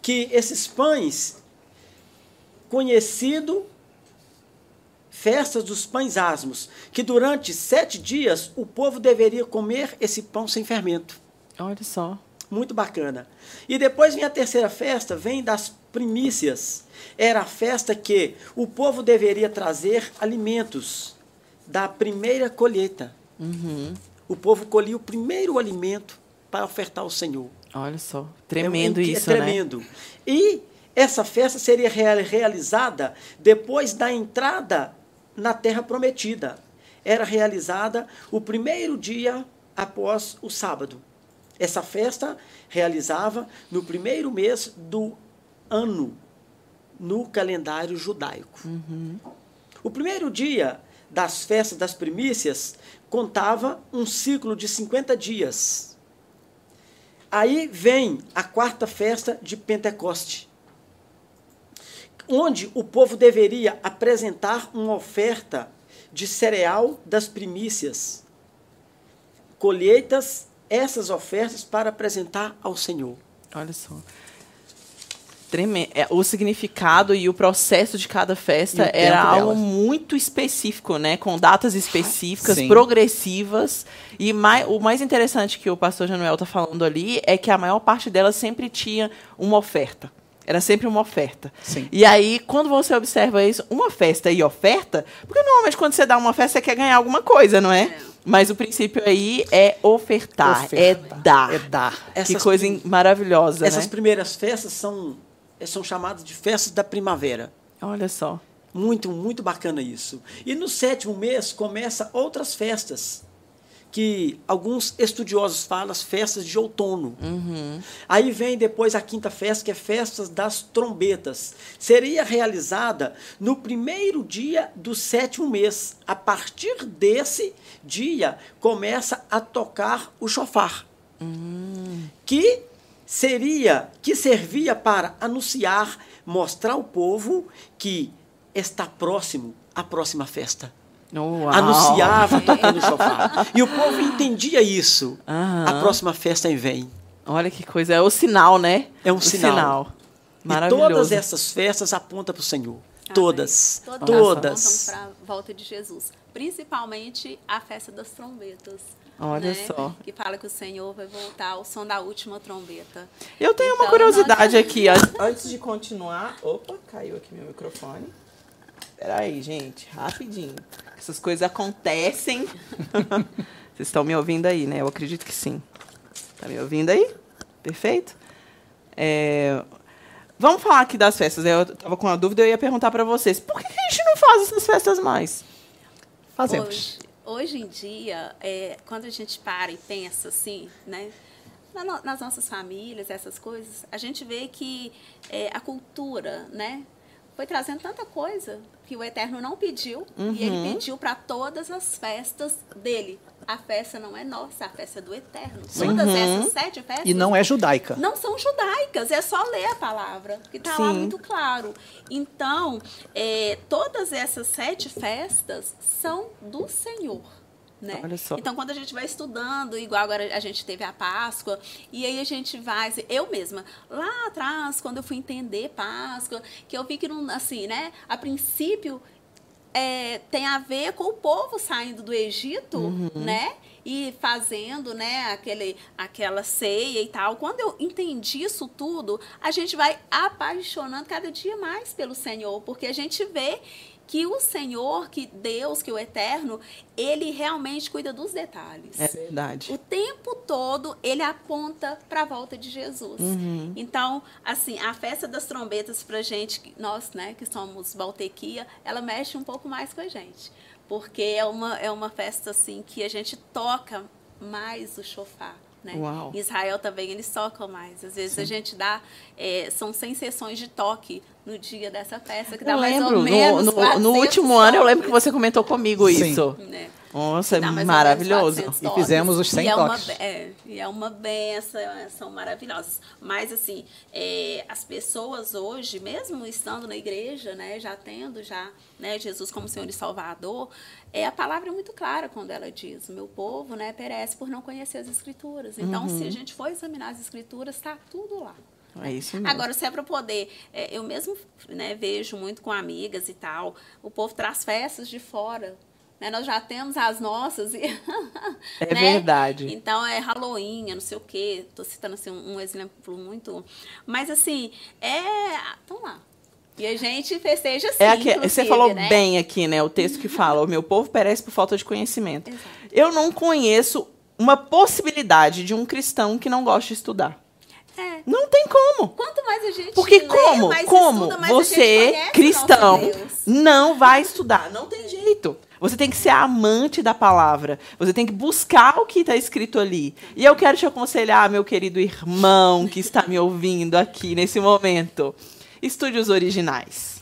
que esses pães, conhecido festas dos pães asmos, que durante sete dias o povo deveria comer esse pão sem fermento. Olha só. Muito bacana. E depois vem a terceira festa, vem das primícias. Era a festa que o povo deveria trazer alimentos da primeira colheita. Uhum. o povo colhia o primeiro alimento para ofertar ao Senhor. Olha só, tremendo é, isso, é tremendo. Né? E essa festa seria realizada depois da entrada na Terra Prometida. Era realizada o primeiro dia após o sábado. Essa festa realizava no primeiro mês do ano no calendário judaico. Uhum. O primeiro dia das festas das primícias contava um ciclo de 50 dias. Aí vem a quarta festa de Pentecoste, onde o povo deveria apresentar uma oferta de cereal das primícias, colheitas essas ofertas para apresentar ao Senhor. Olha só. Tremendo. É, o significado e o processo de cada festa era algo muito específico, né? Com datas específicas, Sim. progressivas. E mais, o mais interessante que o pastor Januel está falando ali é que a maior parte delas sempre tinha uma oferta. Era sempre uma oferta. Sim. E aí, quando você observa isso, uma festa e oferta, porque normalmente quando você dá uma festa, você quer ganhar alguma coisa, não é? é. Mas o princípio aí é ofertar, é dar. É dar. Essas que coisa maravilhosa. Essas né? primeiras festas são, são chamadas de festas da primavera. Olha só. Muito, muito bacana isso. E no sétimo mês começa outras festas que alguns estudiosos falam as festas de outono. Uhum. Aí vem depois a quinta festa, que é festas das trombetas. Seria realizada no primeiro dia do sétimo mês. A partir desse dia começa a tocar o chofar, uhum. que seria que servia para anunciar, mostrar ao povo que está próximo a próxima festa. Uau. anunciava tocando chofar. E o povo entendia isso. Uhum. A próxima festa vem. Olha que coisa, é o sinal, né? É um o sinal. sinal. Maravilhoso. E todas essas festas apontam para o Senhor. Amém. Todas. Todas. Todas. para a volta de Jesus. Principalmente a festa das trombetas. Olha né? só. Que fala que o Senhor vai voltar ao som da última trombeta. Eu tenho então, uma curiosidade nós... aqui. Antes de continuar. Opa, caiu aqui meu microfone. Peraí, gente, rapidinho. Essas coisas acontecem. Vocês estão me ouvindo aí, né? Eu acredito que sim. Está me ouvindo aí? Perfeito? É... Vamos falar aqui das festas. Eu estava com uma dúvida, eu ia perguntar para vocês. Por que a gente não faz essas festas mais? Fazemos. Hoje, hoje em dia, é, quando a gente para e pensa assim, né? nas nossas famílias, essas coisas, a gente vê que é, a cultura, né? Foi trazendo tanta coisa que o Eterno não pediu uhum. e ele pediu para todas as festas dele. A festa não é nossa, a festa é do Eterno. Sim. Todas uhum. essas sete festas. E não é judaica. Não são judaicas, é só ler a palavra, que está lá muito claro. Então, é, todas essas sete festas são do Senhor. Né? Olha só. Então, quando a gente vai estudando, igual agora a gente teve a Páscoa, e aí a gente vai, eu mesma, lá atrás, quando eu fui entender Páscoa, que eu vi que não, assim, né, a princípio é, tem a ver com o povo saindo do Egito, uhum. né? E fazendo, né, aquele, aquela ceia e tal. Quando eu entendi isso tudo, a gente vai apaixonando cada dia mais pelo Senhor, porque a gente vê que o Senhor, que Deus, que o Eterno, ele realmente cuida dos detalhes. É verdade. O tempo todo ele aponta para a volta de Jesus. Uhum. Então, assim, a festa das trombetas para gente, nós, né, que somos Baltequia, ela mexe um pouco mais com a gente, porque é uma é uma festa assim que a gente toca mais o chofar. Né? Israel também eles tocam mais. Às vezes Sim. a gente dá. É, são 100 sessões de toque no dia dessa festa, que dá eu mais lembro, ou menos. No, no, no último ano eu lembro que você comentou comigo Sim. isso. É. Nossa, maravilhoso. E fizemos os 100 e é toques. Uma, é, e é uma benção, são maravilhosas. Mas, assim, é, as pessoas hoje, mesmo estando na igreja, né, já tendo já né, Jesus como Senhor e Salvador, é, a palavra é muito clara quando ela diz: o meu povo né, perece por não conhecer as Escrituras. Então, uhum. se a gente for examinar as Escrituras, está tudo lá. É isso mesmo. Agora, se é para poder, é, eu mesmo né, vejo muito com amigas e tal, o povo traz festas de fora né? Nós já temos as nossas. E, é né? verdade. Então, é Halloween, é não sei o quê. Estou citando assim, um, um, exemplo muito... Mas, assim, é... Estão lá. E a gente festeja sim. É aqui, você falou né? bem aqui, né? O texto que fala: o meu povo perece por falta de conhecimento. Exato. Eu não conheço uma possibilidade de um cristão que não goste de estudar. É. Não tem como. Quanto mais a gente Porque lê, como? como estuda, você, cristão, não vai estudar? Não tem jeito. Você tem que ser amante da palavra. Você tem que buscar o que está escrito ali. E eu quero te aconselhar, meu querido irmão que está me ouvindo aqui nesse momento. Estude os originais.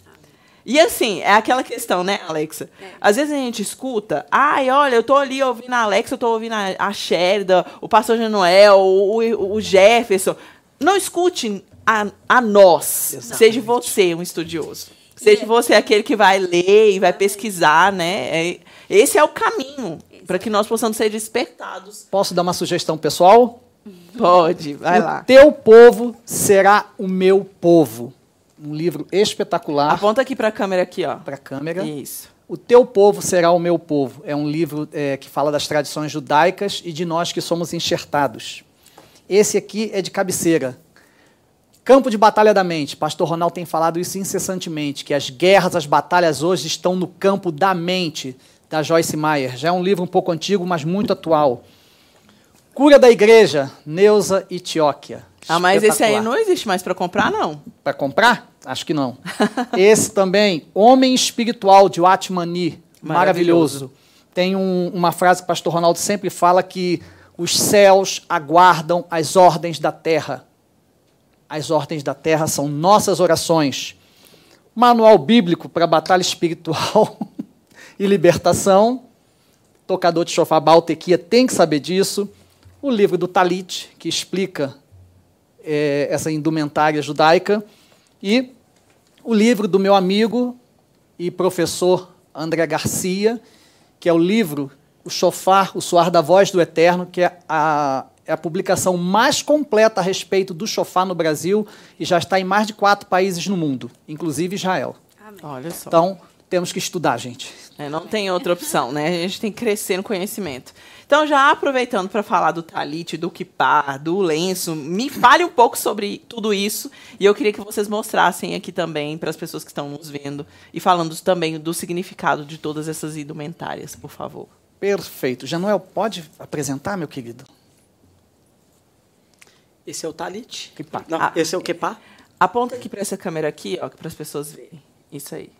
E assim, é aquela questão, né, Alexa? Às vezes a gente escuta, ai, olha, eu tô ali ouvindo a Alexa, eu tô ouvindo a, a Sherida, o pastor Januel, o, o- o Jefferson. Não escute a, a nós. Exatamente. Seja você um estudioso. Seja é- você aquele que vai ler e vai pesquisar, né? É- esse é o caminho para que nós possamos ser despertados. Posso dar uma sugestão pessoal? Pode, vai o lá. teu povo será o meu povo. Um livro espetacular Aponta aqui para a câmera aqui, ó. para a câmera. Isso. O teu povo será o meu povo. É um livro é, que fala das tradições judaicas e de nós que somos enxertados. Esse aqui é de cabeceira. Campo de batalha da mente. Pastor Ronaldo tem falado isso incessantemente, que as guerras, as batalhas hoje estão no campo da mente, da Joyce Meyer. Já é um livro um pouco antigo, mas muito atual. Cura da Igreja, Neuza Itioquia. Ah, mas esse aí não existe mais para comprar, não. Para comprar? Acho que não. Esse também, Homem Espiritual, de Watmani. Maravilhoso. Maravilhoso. Tem um- uma frase que o pastor Ronaldo sempre fala que os céus aguardam as ordens da terra. As ordens da terra são nossas orações. Manual bíblico para batalha espiritual e libertação. Tocador de chofar Baltequia tem que saber disso. O livro do Talit, que explica eh, essa indumentária judaica. E o livro do meu amigo e professor André Garcia, que é o livro O Chofar, o Soar da Voz do Eterno, que é a, é a publicação mais completa a respeito do chofar no Brasil e já está em mais de quatro países no mundo, inclusive Israel. Amém. Olha só. Então, temos que estudar, gente. É, não tem outra opção, né? A gente tem que crescer no conhecimento. Então, já aproveitando para falar do talit, do kipá, do lenço, me fale um pouco sobre tudo isso. E eu queria que vocês mostrassem aqui também para as pessoas que estão nos vendo e falando também do significado de todas essas indumentárias, por favor. Perfeito. Januel, pode apresentar, meu querido? Esse é o talit. Kipá. Não, Ah. esse é o quepá. Aponta aqui para essa câmera aqui, ó, para as pessoas verem. Isso aí.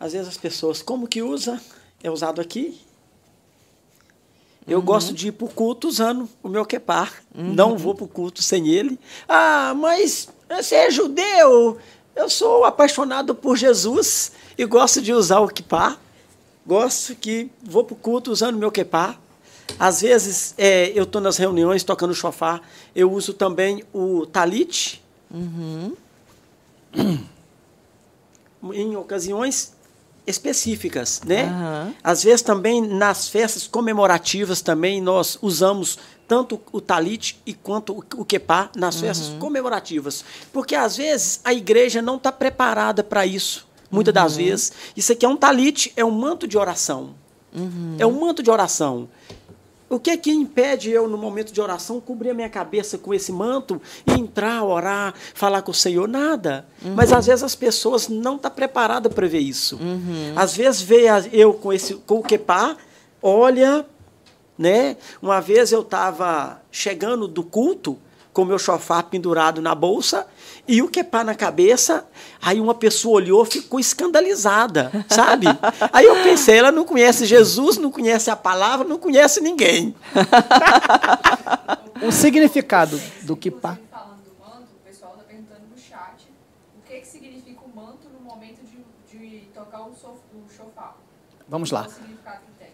Às vezes as pessoas, como que usa? É usado aqui. Eu gosto de ir para o culto usando o meu quepá. Não vou para o culto sem ele. Ah, mas você é judeu. Eu sou apaixonado por Jesus e gosto de usar o quepá. Gosto que vou para o culto usando meu quepá. Às vezes é, eu estou nas reuniões tocando chofar. Eu uso também o talit. em ocasiões específicas, né? Aham. Às vezes também nas festas comemorativas também nós usamos tanto o talit e quanto o- quepá nas festas comemorativas, porque às vezes a igreja não está preparada para isso. Muitas das vezes isso aqui é um talit, é um manto de oração, é um manto de oração. O que é que impede eu, no momento de oração, cobrir a minha cabeça com esse manto e entrar, orar, falar com o Senhor? Nada. Mas às vezes as pessoas não estão preparadas para ver isso. Às vezes vê eu com, esse, com o quepá, olha, né? Uma vez eu estava chegando do culto com o meu chofar pendurado na bolsa e o quepá na cabeça. Aí uma pessoa olhou, ficou escandalizada, sabe? Aí eu pensei, ela não conhece Jesus, não conhece a palavra, não conhece ninguém. O significado do kippá. Inclusive, falando do manto, o pessoal está perguntando no chat o que, que significa o manto no momento de, de tocar o, sof, o chofar. Vamos lá.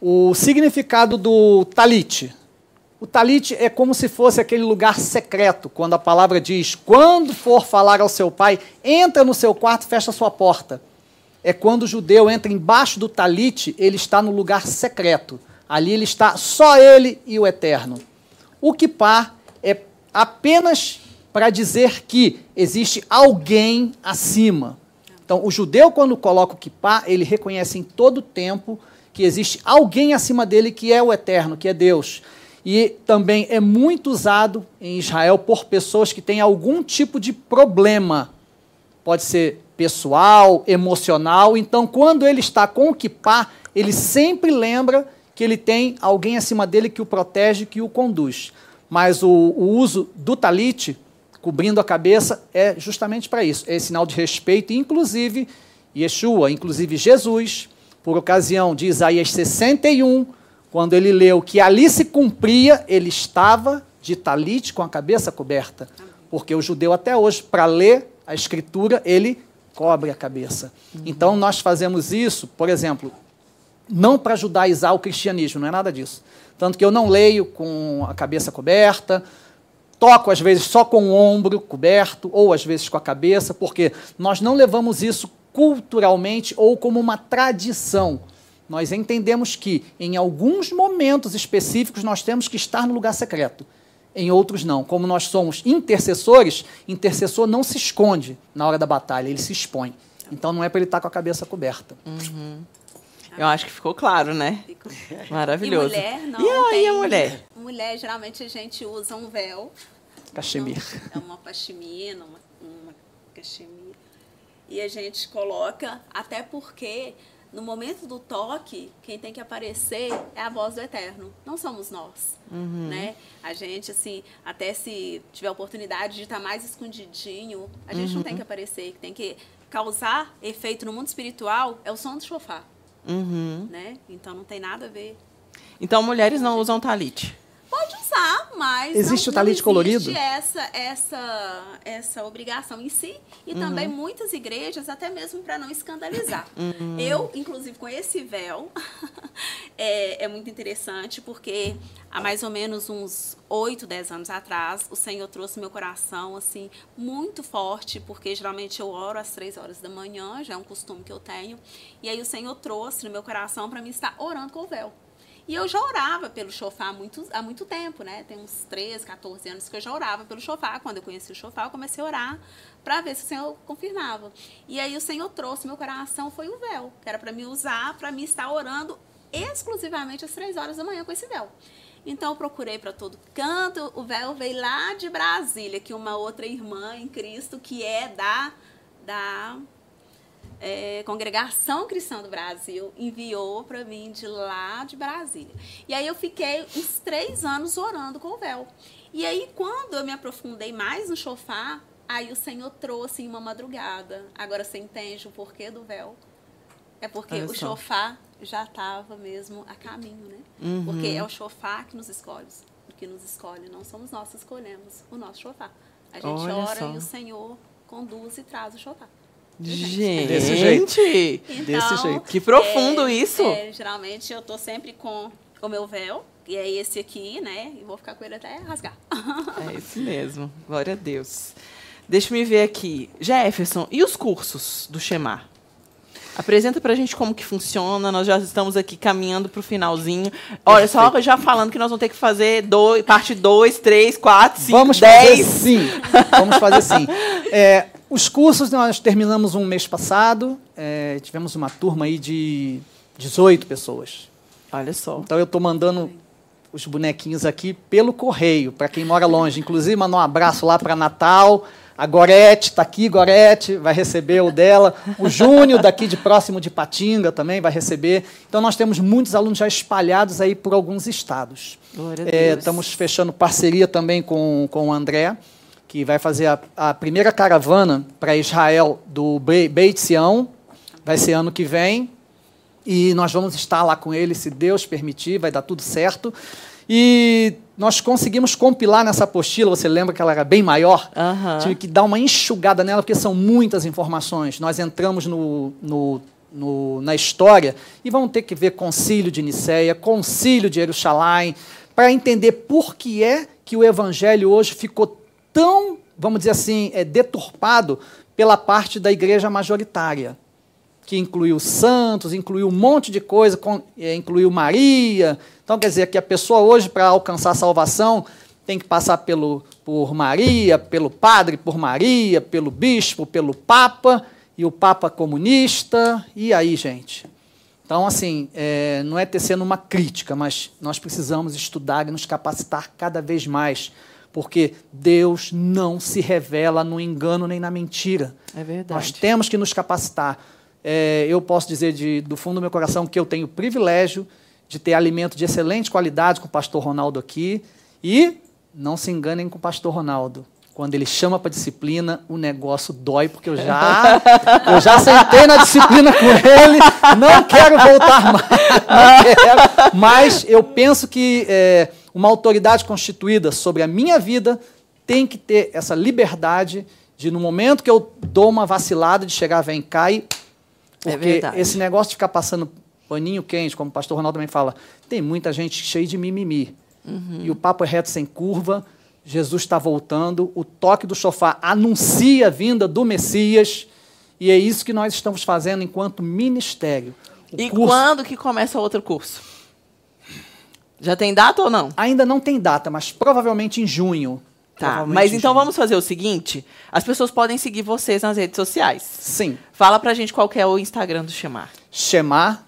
O significado do talit. O talit é como se fosse aquele lugar secreto, quando a palavra diz: quando for falar ao seu pai, entra no seu quarto e fecha sua porta. É quando o judeu entra embaixo do talit, ele está no lugar secreto. Ali ele está só ele e o eterno. O kippá é apenas para dizer que existe alguém acima. Então, o judeu, quando coloca o kippá, ele reconhece em todo tempo que existe alguém acima dele que é o eterno, que é Deus. E também é muito usado em Israel por pessoas que têm algum tipo de problema pode ser pessoal, emocional. Então, quando ele está com o kippah, ele sempre lembra que ele tem alguém acima dele que o protege, que o conduz. Mas o, o uso do talite, cobrindo a cabeça, é justamente para isso. É sinal de respeito, inclusive Yeshua, inclusive Jesus, por ocasião de Isaías 61, quando ele leu que ali se cumpria, ele estava de talite com a cabeça coberta. Porque o judeu até hoje, para ler a escritura, ele cobre a cabeça. Então nós fazemos isso, por exemplo, não para judaizar o cristianismo, não é nada disso. Tanto que eu não leio com a cabeça coberta, toco às vezes só com o ombro coberto, ou às vezes com a cabeça, porque nós não levamos isso culturalmente ou como uma tradição. Nós entendemos que em alguns momentos específicos nós temos que estar no lugar secreto em outros não. Como nós somos intercessores, intercessor não se esconde na hora da batalha, ele se expõe. Então não é para ele estar com a cabeça coberta. Uhum. Eu acho que ficou claro, né? Ficou. Maravilhoso. E mulher não. E aí tem... a mulher? Mulher, geralmente a gente usa um véu. Cachemir. Então, é uma pashmina, uma, uma cachemir. E a gente coloca, até porque no momento do toque, quem tem que aparecer é a voz do Eterno, não somos nós, uhum. né? A gente, assim, até se tiver oportunidade de estar mais escondidinho, a gente uhum. não tem que aparecer, tem que causar efeito no mundo espiritual é o som do chofar, uhum. né? Então não tem nada a ver. Então mulheres não usam talite. Pode usar, mas existe não, o talite colorido? essa essa essa obrigação em si e uhum. também muitas igrejas até mesmo para não escandalizar. Uhum. Eu, inclusive, com esse véu é, é, muito interessante porque há mais ou menos uns 8, 10 anos atrás, o Senhor trouxe meu coração assim muito forte, porque geralmente eu oro às 3 horas da manhã, já é um costume que eu tenho, e aí o Senhor trouxe no meu coração para mim estar orando com o véu. E eu já orava pelo chofar há muito, há muito tempo, né? Tem uns 13, 14 anos que eu já orava pelo chofar. Quando eu conheci o chofar, eu comecei a orar para ver se o Senhor confirmava. E aí o Senhor trouxe meu coração, foi o véu, que era para me usar, para me estar orando exclusivamente às 3 horas da manhã com esse véu. Então eu procurei para todo canto. O véu veio lá de Brasília, que uma outra irmã em Cristo que é da da é, Congregação Cristã do Brasil enviou para mim de lá de Brasília. E aí eu fiquei uns três anos orando com o véu. E aí, quando eu me aprofundei mais no chofar, aí o Senhor trouxe em uma madrugada. Agora você entende o porquê do véu? É porque o chofar já estava mesmo a caminho, né? Uhum. Porque é o chofar que nos escolhe, que nos escolhe, não somos nós que escolhemos o nosso chofar. A gente Olha ora só. e o Senhor conduz e traz o chofar. Gente, desse jeito. Então, desse jeito. Que profundo é, isso. É, geralmente eu tô sempre com o meu véu, e é esse aqui, né? E vou ficar com ele até rasgar. É esse mesmo. Glória a Deus. Deixa me ver aqui. Jefferson, e os cursos do Shemar? Apresenta pra gente como que funciona. Nós já estamos aqui caminhando pro finalzinho. Olha, Perfeito. só já falando que nós vamos ter que fazer dois, parte 2, 3, 4, 5, Vamos 10. fazer sim. Vamos fazer sim. É, os cursos nós terminamos um mês passado. É, tivemos uma turma aí de 18 pessoas. Olha só. Então eu estou mandando os bonequinhos aqui pelo correio, para quem mora longe. Inclusive, mandar um abraço lá para Natal. A Gorete está aqui, Gorete vai receber o dela. O Júnior, daqui de próximo de Patinga, também vai receber. Então, nós temos muitos alunos já espalhados aí por alguns estados. É, estamos fechando parceria também com, com o André, que vai fazer a, a primeira caravana para Israel do Beit Sião. Vai ser ano que vem. E nós vamos estar lá com ele, se Deus permitir, vai dar tudo certo. E nós conseguimos compilar nessa apostila, você lembra que ela era bem maior? Uhum. Tive que dar uma enxugada nela, porque são muitas informações. Nós entramos no, no, no, na história e vamos ter que ver concílio de Nicéia, concílio de Jerusalém, para entender por que é que o evangelho hoje ficou tão, vamos dizer assim, é, deturpado pela parte da igreja majoritária que incluiu santos, incluiu um monte de coisa, é, incluiu Maria. Então, quer dizer, que a pessoa hoje, para alcançar a salvação, tem que passar pelo, por Maria, pelo padre por Maria, pelo bispo, pelo papa, e o papa comunista, e aí, gente? Então, assim, é, não é tecendo uma crítica, mas nós precisamos estudar e nos capacitar cada vez mais porque Deus não se revela no engano nem na mentira. É verdade. Nós temos que nos capacitar. É, eu posso dizer de, do fundo do meu coração que eu tenho o privilégio de ter alimento de excelente qualidade com o pastor Ronaldo aqui. E não se enganem com o pastor Ronaldo. Quando ele chama para disciplina, o negócio dói, porque eu já, eu já sentei na disciplina com ele, não quero voltar mais. Quero, mas eu penso que é, uma autoridade constituída sobre a minha vida tem que ter essa liberdade de, no momento que eu dou uma vacilada, de chegar, vem cá e. É Porque verdade. esse negócio de ficar passando paninho quente, como o pastor Ronaldo também fala, tem muita gente cheia de mimimi. E o papo é reto sem curva. Jesus está voltando. O toque do chofar anuncia a vinda do Messias. E é isso que nós estamos fazendo enquanto ministério. O E curso quando que começa outro curso? Já tem data ou não? ainda não tem data, mas provavelmente em junho. Tá, mas então junho. vamos fazer o seguinte: as pessoas podem seguir vocês nas redes sociais. Sim. Fala pra gente qual é o Instagram do Chamar. Shemar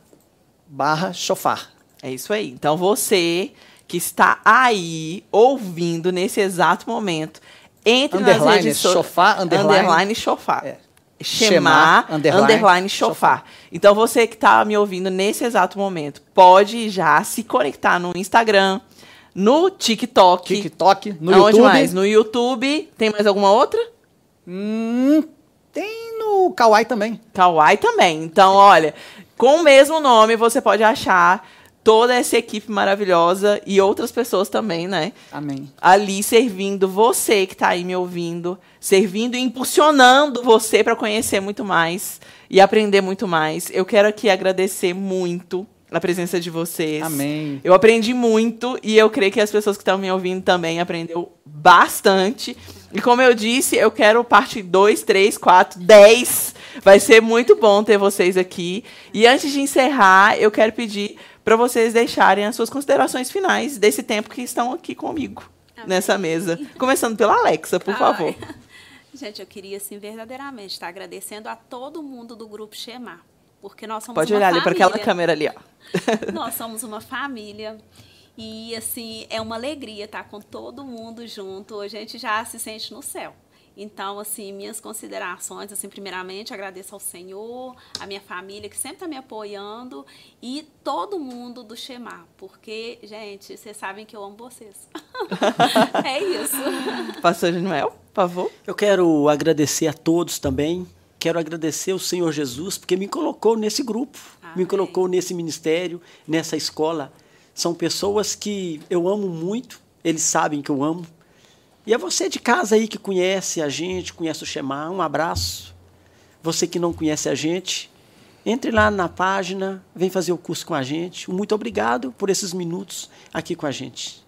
barra chofar. É isso aí. Então você que está aí ouvindo nesse exato momento, entre nas Underline, redes sociais. chofar, underline. underline chofar. É. Chamar, underline, underline, chofar. Então você que está me ouvindo nesse exato momento, pode já se conectar no Instagram, no TikTok. TikTok, no Aonde YouTube. mais? No YouTube. Tem mais alguma outra? Hum, tem no Kawaii também. Kawaii também. Então, olha, com o mesmo nome você pode achar toda essa equipe maravilhosa e outras pessoas também, né? Amém. Ali servindo você que está aí me ouvindo, servindo e impulsionando você para conhecer muito mais e aprender muito mais. Eu quero aqui agradecer muito a presença de vocês. Amém. Eu aprendi muito e eu creio que as pessoas que estão me ouvindo também aprendeu bastante. E como eu disse, eu quero parte 2, 3, 4, 10. Vai ser muito bom ter vocês aqui. E antes de encerrar, eu quero pedir para vocês deixarem as suas considerações finais desse tempo que estão aqui comigo Amém. nessa mesa. Começando pela Alexa, por favor. Gente, eu queria, assim, verdadeiramente estar agradecendo a todo mundo do Grupo Xemar. Porque nós somos Pode olhar ali para aquela câmera ali, ó. Nós somos uma família. E, assim, é uma alegria estar com todo mundo junto. A gente já se sente no céu. Então, assim, minhas considerações, assim, primeiramente, agradeço ao Senhor, a minha família, que sempre está me apoiando, e todo mundo do Xemar. Porque, gente, vocês sabem que eu amo vocês. é isso. Pastor Manuel, por favor. Eu quero agradecer a todos também. Quero agradecer ao Senhor Jesus, porque me colocou nesse grupo, me colocou nesse ministério, nessa escola. São pessoas que eu amo muito, eles sabem que eu amo. E é você de casa aí que conhece a gente, conhece o Shema, um abraço. Você que não conhece a gente, entre lá na página, vem fazer o curso com a gente. Muito obrigado por esses minutos aqui com a gente.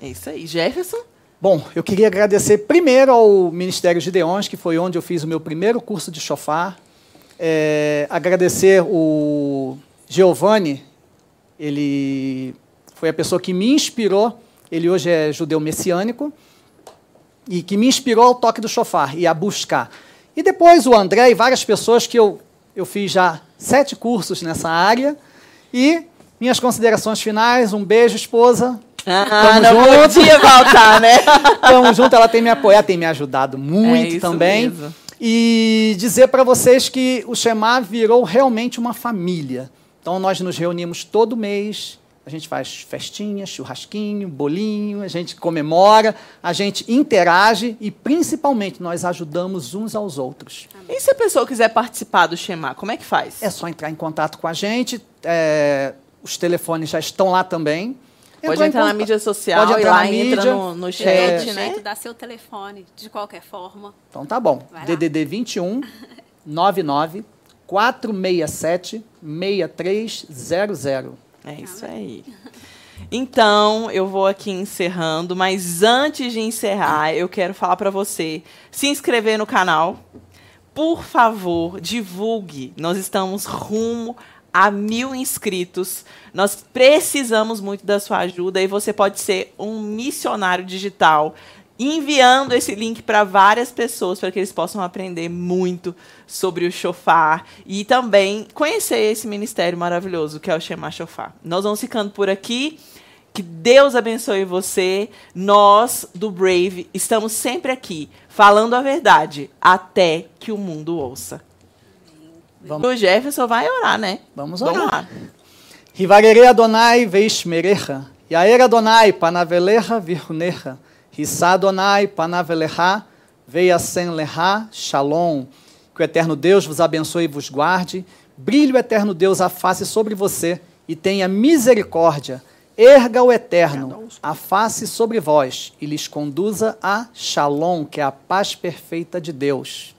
É isso aí. Jefferson? Bom, eu queria agradecer primeiro ao Ministério Gideões, que foi onde eu fiz o meu primeiro curso de chofar. É, agradecer o Giovanni, ele foi a pessoa que me inspirou, ele hoje é judeu messiânico, e que me inspirou ao toque do chofar e a buscar. E depois o André e várias pessoas que eu, eu fiz já sete cursos nessa área. E minhas considerações finais, um beijo, esposa. Ah, Tamo não junto. podia faltar, né? Tamo junto, ela tem me apoiado, tem me ajudado É muito isso também. mesmo. E dizer para vocês que o Shema virou realmente uma família. Então nós nos reunimos todo mês, a gente faz festinha, churrasquinho, bolinho, a gente comemora, a gente interage e principalmente nós ajudamos uns aos outros. E se a pessoa quiser participar do Shema, como é que faz? É só entrar em contato com a gente, é, os telefones já estão lá também. Pode entrar na mídia social pode e entrar lá na entra mídia. no, no É, chat, É, né? jeito, dá seu telefone, de qualquer forma. Então tá bom. DDD 21 99 467 6300. É isso aí. Então, eu vou aqui encerrando, mas antes de encerrar, eu quero falar para você se inscrever no canal. Por favor, divulgue. Nós estamos rumo a mil inscritos. Nós precisamos muito da sua ajuda e você pode ser um missionário digital enviando esse link para várias pessoas para que eles possam aprender muito sobre o chofar e também conhecer esse ministério maravilhoso que é o Shema Chofar. Nós vamos ficando por aqui. Que Deus abençoe você. Nós, do Brave, estamos sempre aqui, falando a verdade, até que o mundo ouça. Vamos. O Jefferson vai orar, né? Vamos Vamos orar. lá. Rivarere Adonai veishmerecha, Yair Adonai panavelecha virhunecha, Rissa Adonai panavelecha, veiasen lecha, shalom. Que o eterno Deus vos abençoe e vos guarde, brilhe o eterno Deus a face sobre você e tenha misericórdia. Erga o eterno a face sobre vós e lhes conduza a shalom, que é a paz perfeita de Deus.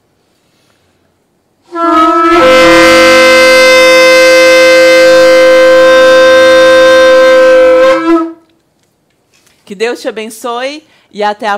Que Deus te abençoe e até a